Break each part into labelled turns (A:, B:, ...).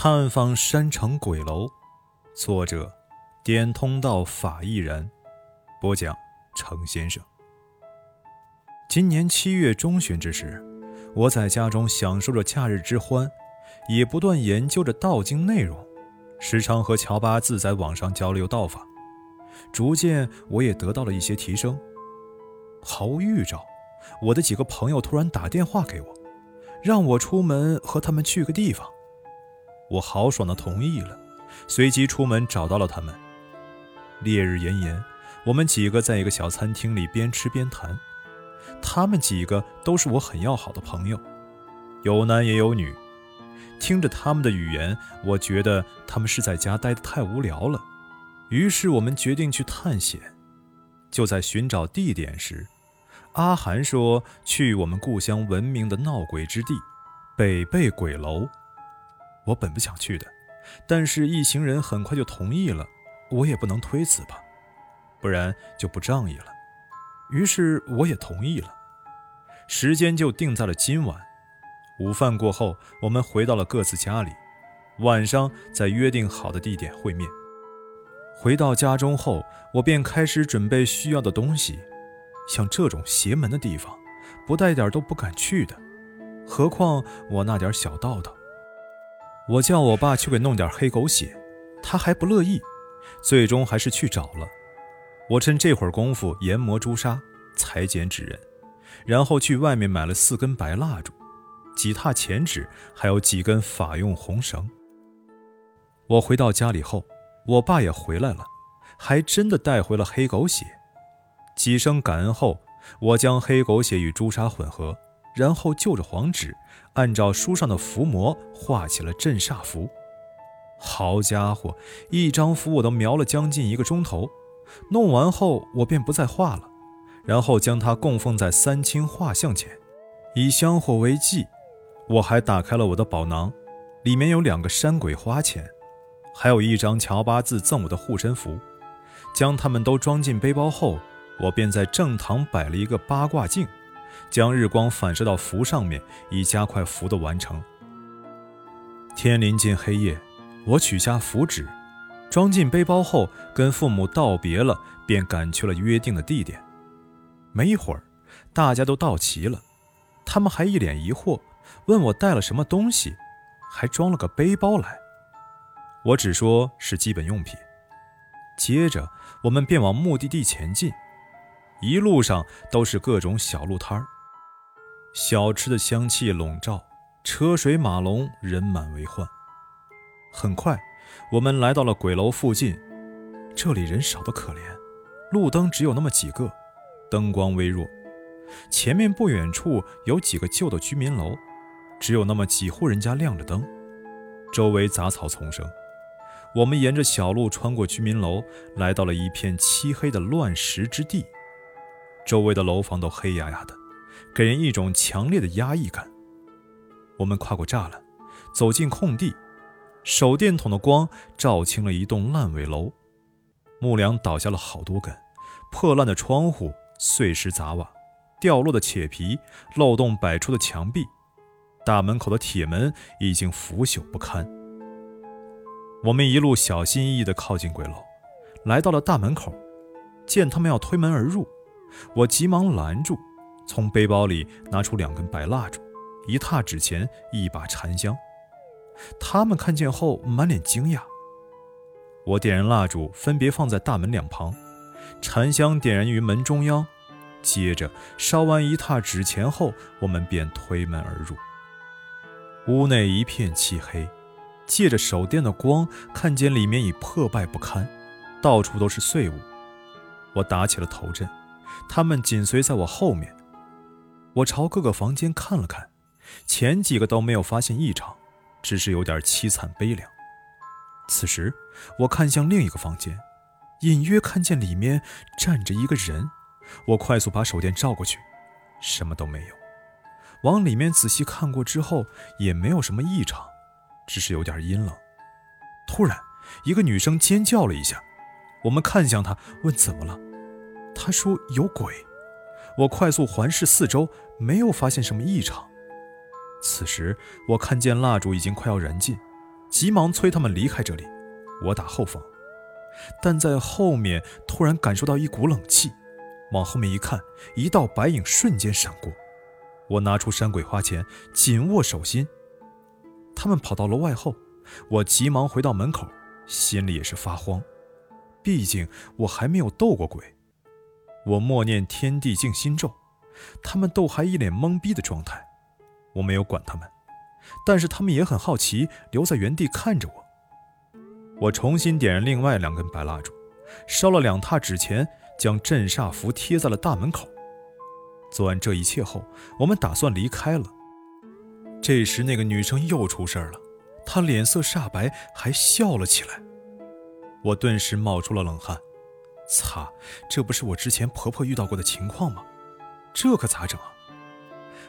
A: 探访山城鬼楼，作者：点通道法亦然，播讲：程先生。今年七月中旬之时，我在家中享受着假日之欢，也不断研究着道经内容，时常和乔八字在网上交流道法，逐渐我也得到了一些提升。毫无预兆，我的几个朋友突然打电话给我，让我出门和他们去个地方。我豪爽地同意了，随即出门找到了他们。烈日炎炎，我们几个在一个小餐厅里边吃边谈。他们几个都是我很要好的朋友，有男也有女。听着他们的语言，我觉得他们是在家待得太无聊了。于是我们决定去探险。就在寻找地点时，阿寒说去我们故乡闻名的闹鬼之地——北碚鬼楼。我本不想去的，但是一行人很快就同意了，我也不能推辞吧，不然就不仗义了。于是我也同意了，时间就定在了今晚。午饭过后，我们回到了各自家里，晚上在约定好的地点会面。回到家中后，我便开始准备需要的东西，像这种邪门的地方，不带点都不敢去的，何况我那点小道道。我叫我爸去给弄点黑狗血，他还不乐意，最终还是去找了。我趁这会儿功夫研磨朱砂，裁剪纸人，然后去外面买了四根白蜡烛、几沓钱纸，还有几根法用红绳。我回到家里后，我爸也回来了，还真的带回了黑狗血。几声感恩后，我将黑狗血与朱砂混合。然后就着黄纸，按照书上的符魔画起了镇煞符。好家伙，一张符我都描了将近一个钟头。弄完后，我便不再画了，然后将它供奉在三清画像前，以香火为祭。我还打开了我的宝囊，里面有两个山鬼花钱，还有一张乔八字赠我的护身符。将它们都装进背包后，我便在正堂摆了一个八卦镜。将日光反射到符上面，以加快符的完成。天临近黑夜，我取下符纸，装进背包后，跟父母道别了，便赶去了约定的地点。没一会儿，大家都到齐了，他们还一脸疑惑，问我带了什么东西，还装了个背包来。我只说是基本用品。接着，我们便往目的地前进，一路上都是各种小路摊儿。小吃的香气笼罩，车水马龙，人满为患。很快，我们来到了鬼楼附近，这里人少得可怜，路灯只有那么几个，灯光微弱。前面不远处有几个旧的居民楼，只有那么几户人家亮着灯，周围杂草丛生。我们沿着小路穿过居民楼，来到了一片漆黑的乱石之地，周围的楼房都黑压压的。给人一种强烈的压抑感。我们跨过栅栏，走进空地，手电筒的光照清了一栋烂尾楼，木梁倒下了好多根，破烂的窗户、碎石杂瓦、掉落的铁皮、漏洞百出的墙壁，大门口的铁门已经腐朽不堪。我们一路小心翼翼地靠近鬼楼，来到了大门口，见他们要推门而入，我急忙拦住。从背包里拿出两根白蜡烛，一沓纸钱，一把禅香。他们看见后满脸惊讶。我点燃蜡烛，分别放在大门两旁，禅香点燃于门中央。接着烧完一沓纸钱后，我们便推门而入。屋内一片漆黑，借着手电的光，看见里面已破败不堪，到处都是碎物。我打起了头阵，他们紧随在我后面。我朝各个房间看了看，前几个都没有发现异常，只是有点凄惨悲凉。此时，我看向另一个房间，隐约看见里面站着一个人。我快速把手电照过去，什么都没有。往里面仔细看过之后，也没有什么异常，只是有点阴冷。突然，一个女生尖叫了一下，我们看向她，问怎么了。他说有鬼。我快速环视四周，没有发现什么异常。此时，我看见蜡烛已经快要燃尽，急忙催他们离开这里。我打后方，但在后面突然感受到一股冷气，往后面一看，一道白影瞬间闪过。我拿出山鬼花钱，紧握手心。他们跑到楼外后，我急忙回到门口，心里也是发慌，毕竟我还没有斗过鬼。我默念天地静心咒，他们都还一脸懵逼的状态。我没有管他们，但是他们也很好奇，留在原地看着我。我重新点燃另外两根白蜡烛，烧了两沓纸钱，将镇煞符贴在了大门口。做完这一切后，我们打算离开了。这时，那个女生又出事了，她脸色煞白，还笑了起来。我顿时冒出了冷汗。擦，这不是我之前婆婆遇到过的情况吗？这可咋整啊？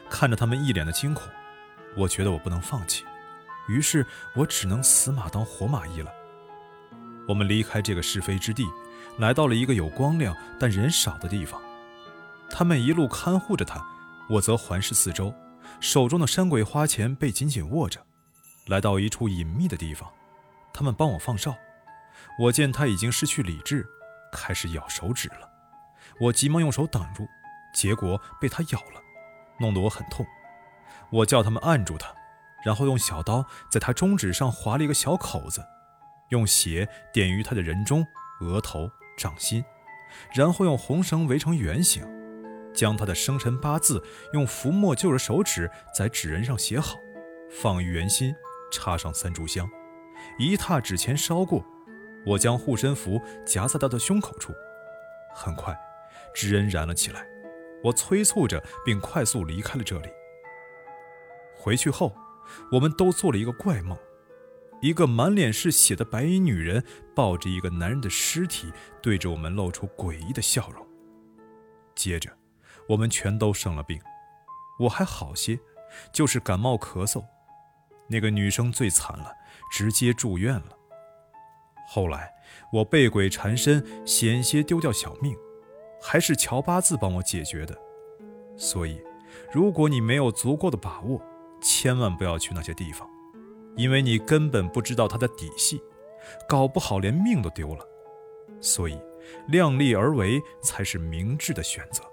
A: 看着他们一脸的惊恐，我觉得我不能放弃，于是我只能死马当活马医了。我们离开这个是非之地，来到了一个有光亮但人少的地方。他们一路看护着他，我则环视四周，手中的山鬼花钱被紧紧握着。来到一处隐秘的地方，他们帮我放哨。我见他已经失去理智，开始咬手指了。我急忙用手挡住，结果被他咬了。弄得我很痛，我叫他们按住他，然后用小刀在他中指上划了一个小口子，用血点于他的人中、额头、掌心，然后用红绳围成圆形，将他的生辰八字用浮墨就着手指在纸人上写好，放于圆心，插上三炷香，一沓纸钱烧过，我将护身符夹在他的胸口处，很快，纸人燃了起来。我催促着，并快速离开了这里。回去后，我们都做了一个怪梦：一个满脸是血的白衣女人抱着一个男人的尸体，对着我们露出诡异的笑容。接着，我们全都生了病，我还好些，就是感冒咳嗽。那个女生最惨了，直接住院了。后来，我被鬼缠身，险些丢掉小命。还是乔八字帮我解决的，所以，如果你没有足够的把握，千万不要去那些地方，因为你根本不知道他的底细，搞不好连命都丢了。所以，量力而为才是明智的选择。